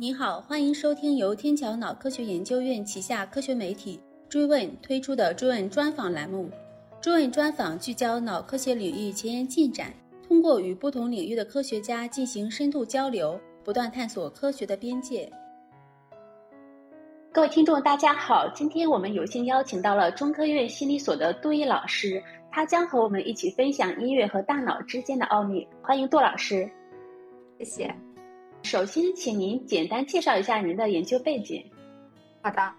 你好，欢迎收听由天桥脑科学研究院旗下科学媒体追问推出的追问专访栏目。追问专访聚焦脑科学领域前沿进展，通过与不同领域的科学家进行深度交流，不断探索科学的边界。各位听众，大家好，今天我们有幸邀请到了中科院心理所的杜毅老师，他将和我们一起分享音乐和大脑之间的奥秘。欢迎杜老师，谢谢。首先，请您简单介绍一下您的研究背景。好的，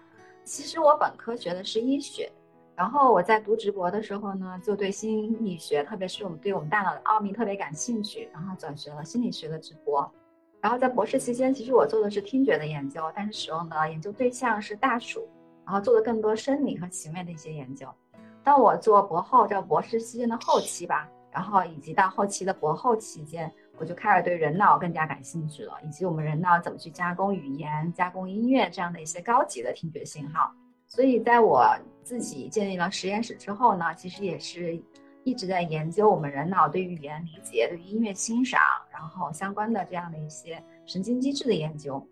其实我本科学的是医学，然后我在读直博的时候呢，就对心理学，特别是我们对我们大脑的奥秘特别感兴趣，然后转学了心理学的直博。然后在博士期间，其实我做的是听觉的研究，但是使用的研究对象是大鼠，然后做的更多生理和行为的一些研究。当我做博后，这博士期间的后期吧，然后以及到后期的博后期间。我就开始对人脑更加感兴趣了，以及我们人脑怎么去加工语言、加工音乐这样的一些高级的听觉信号。所以，在我自己建立了实验室之后呢，其实也是一直在研究我们人脑对语言理解、对音乐欣赏，然后相关的这样的一些神经机制的研究。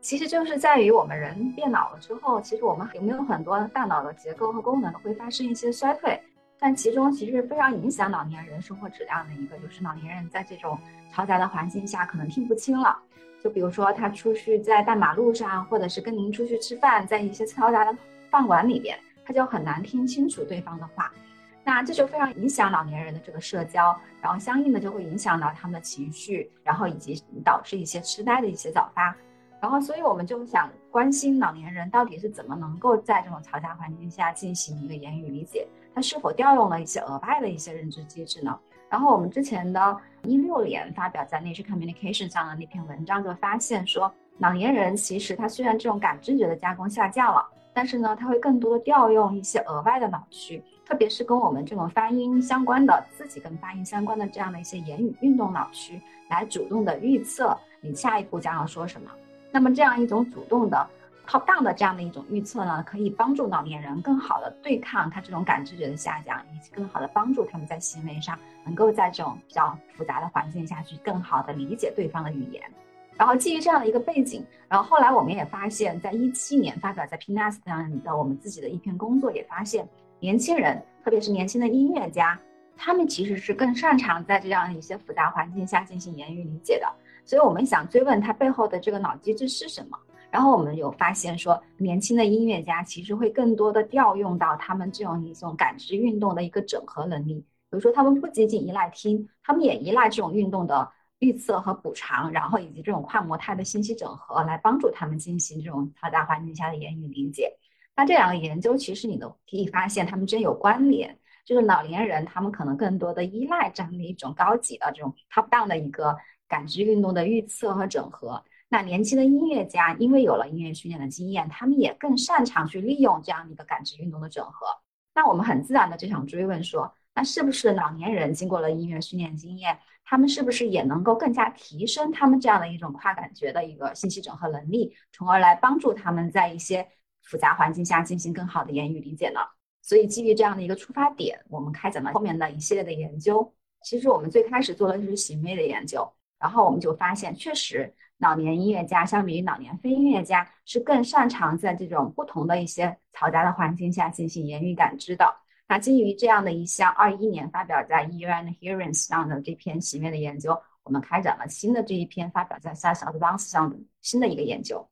其实就是在于我们人变老了之后，其实我们有没有很多大脑的结构和功能会发生一些衰退。但其中其实非常影响老年人生活质量的一个，就是老年人在这种嘈杂的环境下可能听不清了。就比如说他出去在大马路上，或者是跟您出去吃饭，在一些嘈杂的饭馆里边，他就很难听清楚对方的话。那这就非常影响老年人的这个社交，然后相应的就会影响到他们的情绪，然后以及导致一些痴呆的一些早发。然后所以我们就想关心老年人到底是怎么能够在这种嘈杂环境下进行一个言语理解。它是否调用了一些额外的一些认知机制呢？然后我们之前的一六年发表在 Nature Communication 上的那篇文章就发现说，老年人其实他虽然这种感知觉的加工下降了，但是呢，他会更多的调用一些额外的脑区，特别是跟我们这种发音相关的、自己跟发音相关的这样的一些言语运动脑区，来主动的预测你下一步将要说什么。那么这样一种主动的。Top down 的这样的一种预测呢，可以帮助老年人更好的对抗他这种感知觉的下降，以及更好的帮助他们在行为上能够在这种比较复杂的环境下去更好的理解对方的语言。然后基于这样的一个背景，然后后来我们也发现，在一七年发表在 PNAS 上的我们自己的一篇工作也发现，年轻人，特别是年轻的音乐家，他们其实是更擅长在这样一些复杂环境下进行言语理解的。所以我们想追问他背后的这个脑机制是什么。然后我们有发现说，年轻的音乐家其实会更多的调用到他们这样一种感知运动的一个整合能力。比如说，他们不仅仅依赖听，他们也依赖这种运动的预测和补偿，然后以及这种跨模态的信息整合，来帮助他们进行这种嘈杂环境下的言语理解。那这两个研究其实你都可以发现，他们真有关联。就是老年人他们可能更多的依赖这样的一种高级的这种 top down 的一个感知运动的预测和整合。那年轻的音乐家，因为有了音乐训练的经验，他们也更擅长去利用这样的一个感知运动的整合。那我们很自然的就想追问说，那是不是老年人经过了音乐训练经验，他们是不是也能够更加提升他们这样的一种跨感觉的一个信息整合能力，从而来帮助他们在一些复杂环境下进行更好的言语理解呢？所以基于这样的一个出发点，我们开展了后面的一系列的研究。其实我们最开始做的就是行为的研究，然后我们就发现，确实。老年音乐家相比于老年非音乐家，是更擅长在这种不同的一些嘈杂的环境下进行言语感知的。那基于这样的一项二一年发表在《Ear and Hearing》上的这篇行为的研究，我们开展了新的这一篇发表在《Science Advances》上的新的一个研究。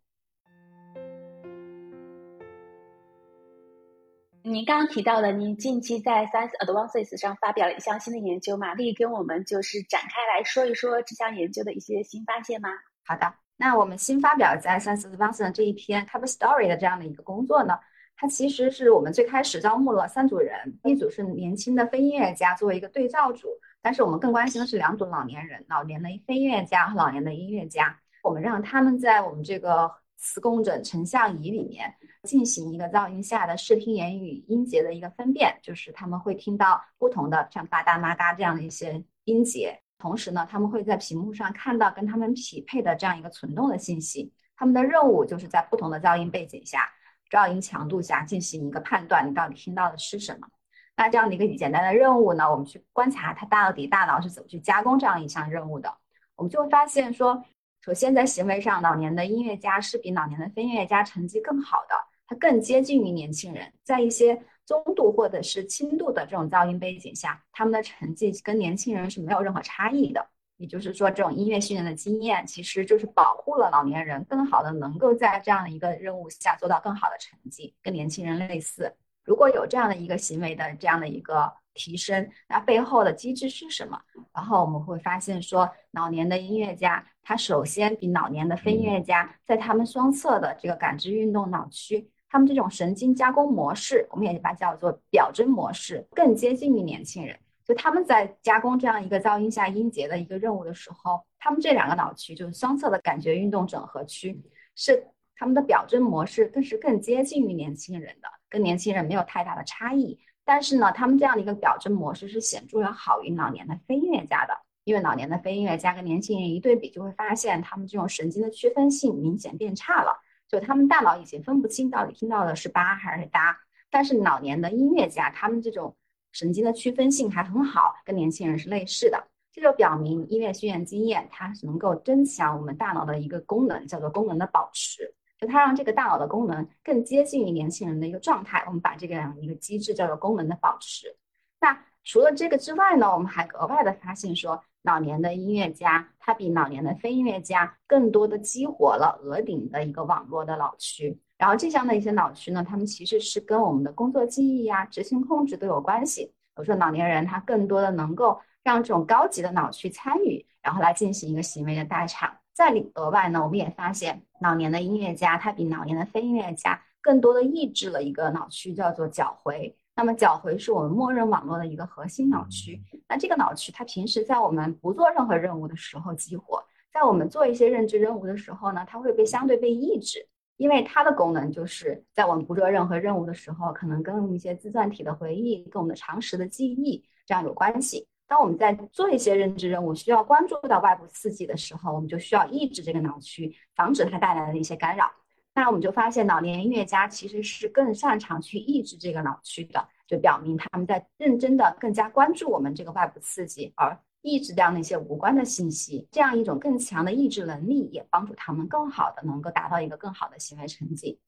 您刚刚提到的，您近期在《Science Advances》上发表了一项新的研究，玛丽跟我们就是展开来说一说这项研究的一些新发现吗？好的，那我们新发表在《Science Advances》这一篇 Cover Story 的这样的一个工作呢，它其实是我们最开始招募了三组人，一组是年轻的非音乐家作为一个对照组，但是我们更关心的是两组老年人，老年的非音乐家和老年的音乐家，我们让他们在我们这个磁共振成像仪里面进行一个噪音下的视听言语音节的一个分辨，就是他们会听到不同的像吧嗒嘛嗒这样的一些音节。同时呢，他们会在屏幕上看到跟他们匹配的这样一个存动的信息。他们的任务就是在不同的噪音背景下、噪音强度下进行一个判断，你到底听到的是什么。那这样的一个简单的任务呢，我们去观察他到底大脑是怎么去加工这样一项任务的。我们就会发现说，首先在行为上，老年的音乐家是比老年的非音乐家成绩更好的，他更接近于年轻人，在一些中度或者是轻度的这种噪音背景下，他们的成绩跟年轻人是没有任何差异的。也就是说，这种音乐训练的经验，其实就是保护了老年人，更好的能够在这样的一个任务下做到更好的成绩，跟年轻人类似。如果有这样的一个行为的这样的一个提升，那背后的机制是什么？然后我们会发现说，老年的音乐家，他首先比老年的非音乐家，在他们双侧的这个感知运动脑区，他们这种神经加工模式，我们也把它叫做表征模式，更接近于年轻人。就他们在加工这样一个噪音下音节的一个任务的时候，他们这两个脑区就是双侧的感觉运动整合区，是他们的表征模式更是更接近于年轻人的，跟年轻人没有太大的差异。但是呢，他们这样的一个表征模式是显著要好于老年的非音乐家的，因为老年的非音乐家跟年轻人一对比，就会发现他们这种神经的区分性明显变差了，就他们大脑已经分不清到底听到的是八还是哒。但是老年的音乐家，他们这种神经的区分性还很好，跟年轻人是类似的，这就表明音乐训练经验它是能够增强我们大脑的一个功能，叫做功能的保持，就它让这个大脑的功能更接近于年轻人的一个状态。我们把这个样一个机制叫做功能的保持。那除了这个之外呢，我们还额外的发现说，老年的音乐家他比老年的非音乐家更多的激活了额顶的一个网络的脑区。然后这项的一些脑区呢，他们其实是跟我们的工作记忆呀、执行控制都有关系。比如说老年人他更多的能够让这种高级的脑区参与，然后来进行一个行为的代偿。再额外呢，我们也发现老年的音乐家他比老年的非音乐家更多的抑制了一个脑区，叫做角回。那么角回是我们默认网络的一个核心脑区。那这个脑区它平时在我们不做任何任务的时候激活，在我们做一些认知任务的时候呢，它会被相对被抑制。因为它的功能就是在我们不做任何任务的时候，可能跟一些自传体的回忆、跟我们的常识的记忆这样有关系。当我们在做一些认知任务，需要关注到外部刺激的时候，我们就需要抑制这个脑区，防止它带来的一些干扰。那我们就发现，老年音乐家其实是更擅长去抑制这个脑区的，就表明他们在认真的、更加关注我们这个外部刺激，而。抑制掉那些无关的信息，这样一种更强的抑制能力，也帮助他们更好的能够达到一个更好的行为成绩。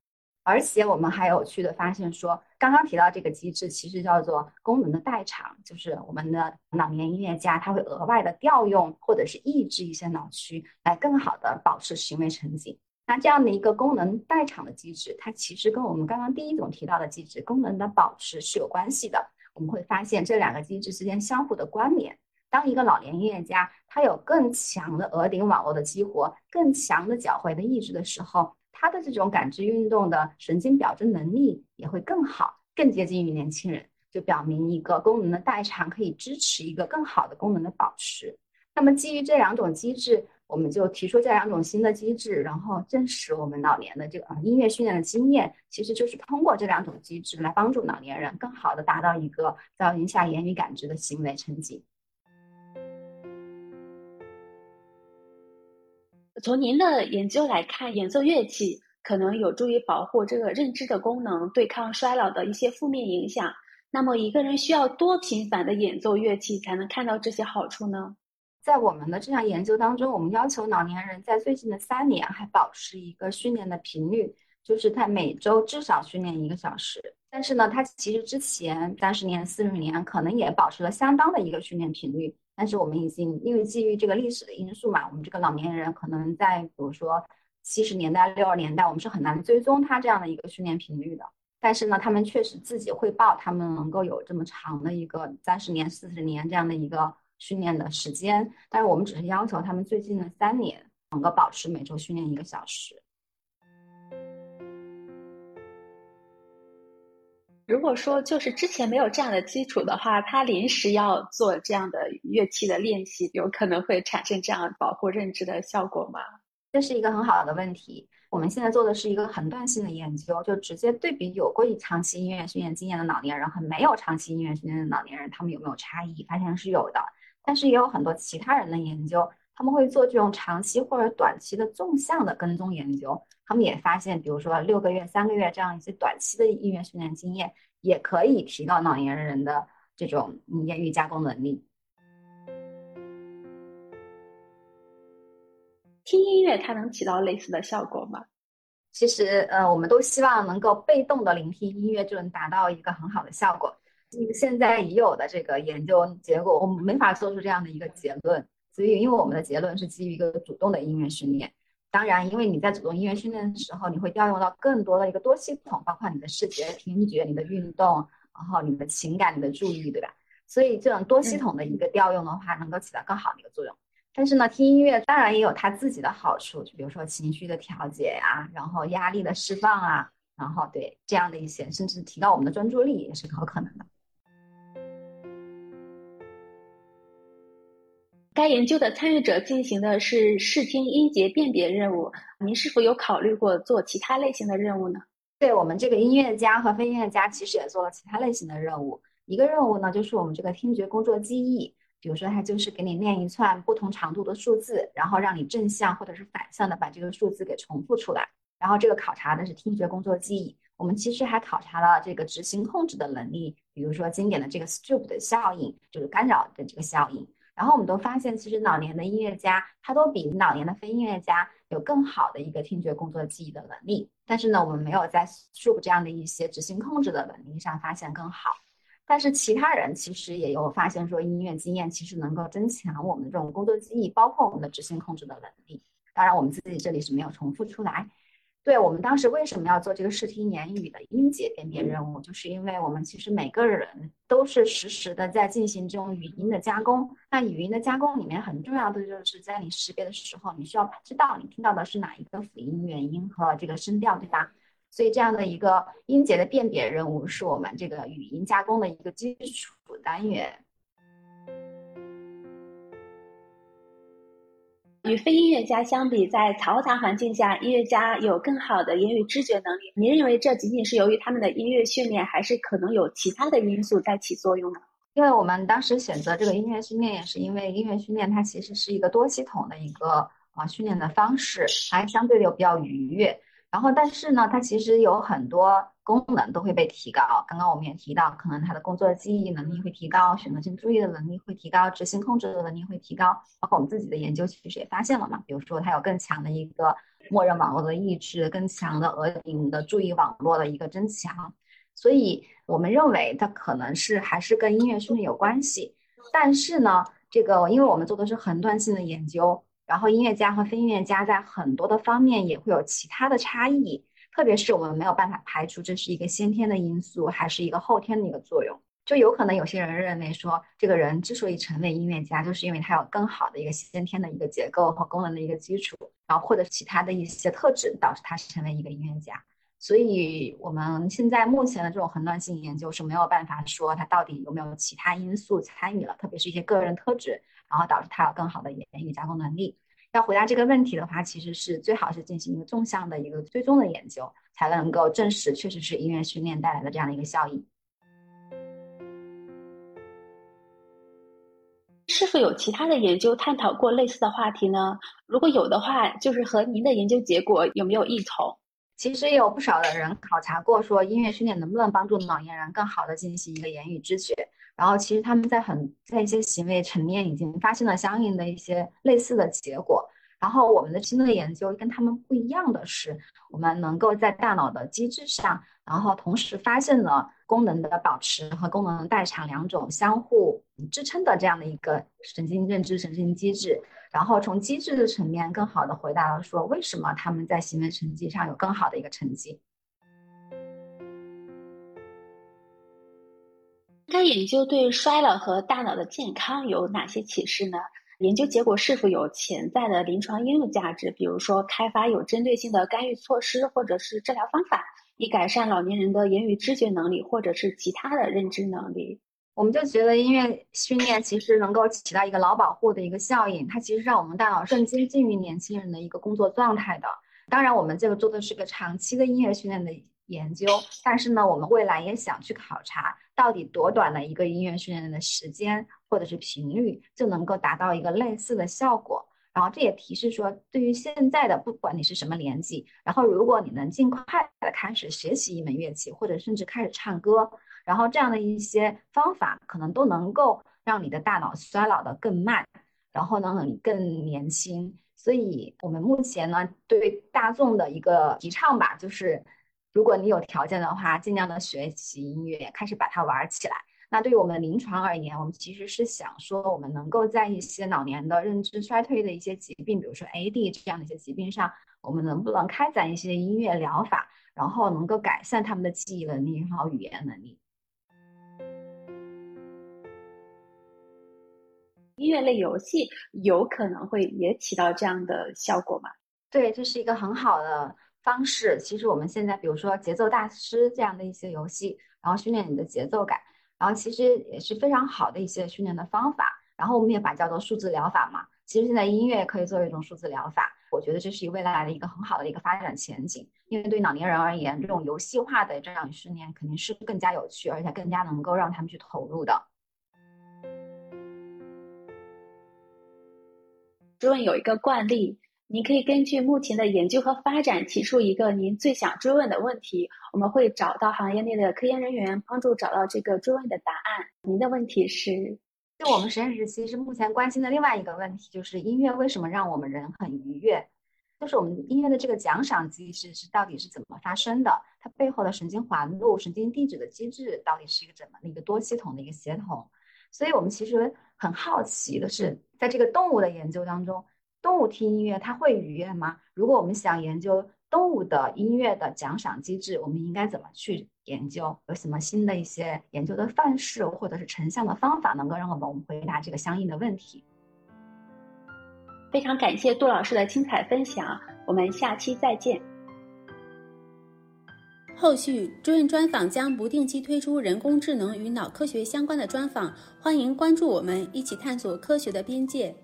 而且我们还有趣的发现说，刚刚提到这个机制，其实叫做功能的代偿，就是我们的老年音乐家他会额外的调用或者是抑制一些脑区，来更好的保持行为成绩。那这样的一个功能代偿的机制，它其实跟我们刚刚第一种提到的机制功能的保持是有关系的。我们会发现这两个机制之间相互的关联。当一个老年音乐家，他有更强的额顶网络的激活，更强的脚踝的抑制的时候，他的这种感知运动的神经表征能力也会更好，更接近于年轻人，就表明一个功能的代偿可以支持一个更好的功能的保持。那么基于这两种机制，我们就提出这两种新的机制，然后证实我们老年的这个音乐训练的经验，其实就是通过这两种机制来帮助老年人更好的达到一个噪音下言语感知的行为成绩。从您的研究来看，演奏乐器可能有助于保护这个认知的功能，对抗衰老的一些负面影响。那么，一个人需要多频繁的演奏乐器才能看到这些好处呢？在我们的这项研究当中，我们要求老年人在最近的三年还保持一个训练的频率，就是他每周至少训练一个小时。但是呢，他其实之前三十年、四十年可能也保持了相当的一个训练频率。但是我们已经因为基于这个历史的因素嘛，我们这个老年人可能在比如说七十年代、六十年代，我们是很难追踪他这样的一个训练频率的。但是呢，他们确实自己汇报，他们能够有这么长的一个三十年、四十年这样的一个训练的时间。但是我们只是要求他们最近的三年能够保持每周训练一个小时。如果说就是之前没有这样的基础的话，他临时要做这样的乐器的练习，有可能会产生这样保护认知的效果吗？这是一个很好的问题。我们现在做的是一个横断性的研究，就直接对比有过长期音乐训练经验的老年人和没有长期音乐训练的老年人，他们有没有差异？发现是有的，但是也有很多其他人的研究，他们会做这种长期或者短期的纵向的跟踪研究。他们也发现，比如说六个月、三个月这样一些短期的音乐训练经验，也可以提高老年人的这种言语加工能力。听音乐它能起到类似的效果吗？其实，呃，我们都希望能够被动的聆听音乐就能达到一个很好的效果。现在已有的这个研究结果，我们没法做出这样的一个结论。所以，因为我们的结论是基于一个主动的音乐训练。当然，因为你在主动音乐训练的时候，你会调用到更多的一个多系统，包括你的视觉、听觉、你的运动，然后你的情感、你的注意，对吧？所以，这种多系统的一个调用的话，能够起到更好的一个作用。但是呢，听音乐当然也有它自己的好处，就比如说情绪的调节呀，然后压力的释放啊，然后对这样的一些，甚至提高我们的专注力也是有可能的。该研究的参与者进行的是视听音节辨别任务，您是否有考虑过做其他类型的任务呢？对我们这个音乐家和非音乐家，其实也做了其他类型的任务。一个任务呢，就是我们这个听觉工作记忆。比如说，它就是给你念一串不同长度的数字，然后让你正向或者是反向的把这个数字给重复出来。然后这个考察的是听觉工作记忆。我们其实还考察了这个执行控制的能力，比如说经典的这个 Stroop 的效应，就是干扰的这个效应。然后我们都发现，其实老年的音乐家他都比老年的非音乐家有更好的一个听觉工作记忆的能力。但是呢，我们没有在 Stroop 这样的一些执行控制的能力上发现更好。但是其他人其实也有发现说，音乐经验其实能够增强我们这种工作记忆，包括我们的执行控制的能力。当然，我们自己这里是没有重复出来。对我们当时为什么要做这个视听言语的音节辨别任务，就是因为我们其实每个人都是实时的在进行这种语音的加工。那语音的加工里面很重要的就是在你识别的时候，你需要知道你听到的是哪一个辅音、元音和这个声调，对吧？所以，这样的一个音节的辨别任务是我们这个语音加工的一个基础单元。与非音乐家相比，在嘈杂环境下，音乐家有更好的言语知觉能力。您认为这仅仅是由于他们的音乐训练，还是可能有其他的因素在起作用呢？因为我们当时选择这个音乐训练，也是因为音乐训练它其实是一个多系统的一个啊训练的方式，还相对的比较愉悦。然后，但是呢，它其实有很多功能都会被提高。刚刚我们也提到，可能它的工作记忆能力会提高，选择性注意的能力会提高，执行控制的能力会提高。包括我们自己的研究其实也发现了嘛，比如说它有更强的一个默认网络的抑制，更强的额顶的注意网络的一个增强。所以我们认为它可能是还是跟音乐训练有关系。但是呢，这个因为我们做的是横断性的研究。然后音乐家和非音乐家在很多的方面也会有其他的差异，特别是我们没有办法排除这是一个先天的因素，还是一个后天的一个作用。就有可能有些人认为说，这个人之所以成为音乐家，就是因为他有更好的一个先天的一个结构和功能的一个基础，然后或者其他的一些特质导致他成为一个音乐家。所以我们现在目前的这种横断性研究是没有办法说他到底有没有其他因素参与了，特别是一些个人特质。然后导致他有更好的言语加工能力。要回答这个问题的话，其实是最好是进行一个纵向的一个追踪的研究，才能够证实确实是音乐训练带来的这样的一个效应。是否有其他的研究探讨过类似的话题呢？如果有的话，就是和您的研究结果有没有异同？其实有不少的人考察过，说音乐训练能不能帮助老年人更好的进行一个言语知觉。然后其实他们在很在一些行为层面已经发现了相应的一些类似的结果。然后我们的新的研究跟他们不一样的是，我们能够在大脑的机制上，然后同时发现了功能的保持和功能代偿两种相互支撑的这样的一个神经认知神经机制。然后从机制的层面更好的回答了说为什么他们在行为成绩上有更好的一个成绩。该研究对衰老和大脑的健康有哪些启示呢？研究结果是否有潜在的临床应用价值？比如说，开发有针对性的干预措施，或者是治疗方法，以改善老年人的言语知觉能力，或者是其他的认知能力。我们就觉得音乐训练其实能够起到一个脑保护的一个效应，它其实让我们大脑更接近于年轻人的一个工作状态的。当然，我们这个做的是个长期的音乐训练的。研究，但是呢，我们未来也想去考察，到底多短的一个音乐训练的时间或者是频率，就能够达到一个类似的效果。然后这也提示说，对于现在的不管你是什么年纪，然后如果你能尽快的开始学习一门乐器，或者甚至开始唱歌，然后这样的一些方法，可能都能够让你的大脑衰老的更慢。然后呢你更年轻。所以我们目前呢对大众的一个提倡吧，就是如果你有条件的话，尽量的学习音乐，开始把它玩起来。那对于我们临床而言，我们其实是想说，我们能够在一些老年的认知衰退的一些疾病，比如说 AD 这样的一些疾病上，我们能不能开展一些音乐疗法，然后能够改善他们的记忆能力和语言能力。音乐类游戏有可能会也起到这样的效果吗？对，这是一个很好的方式。其实我们现在，比如说节奏大师这样的一些游戏，然后训练你的节奏感。然后其实也是非常好的一些训练的方法，然后我们也把叫做数字疗法嘛。其实现在音乐可以作为一种数字疗法，我觉得这是未来的一个很好的一个发展前景。因为对老年人而言，这种游戏化的这样训练肯定是更加有趣，而且更加能够让他们去投入的。追问有一个惯例。您可以根据目前的研究和发展提出一个您最想追问的问题，我们会找到行业内的科研人员帮助找到这个追问的答案。您的问题是？就我们实验室其实目前关心的另外一个问题就是音乐为什么让我们人很愉悦？就是我们音乐的这个奖赏机制是到底是怎么发生的？它背后的神经环路、神经递质的机制到底是一个怎么的一个多系统的一个协同？所以我们其实很好奇的是，在这个动物的研究当中。动物听音乐，它会愉悦吗？如果我们想研究动物的音乐的奖赏机制，我们应该怎么去研究？有什么新的一些研究的范式或者是成像的方法，能够让我们回答这个相应的问题？非常感谢杜老师的精彩分享，我们下期再见。后续追问专访将不定期推出人工智能与脑科学相关的专访，欢迎关注我们，一起探索科学的边界。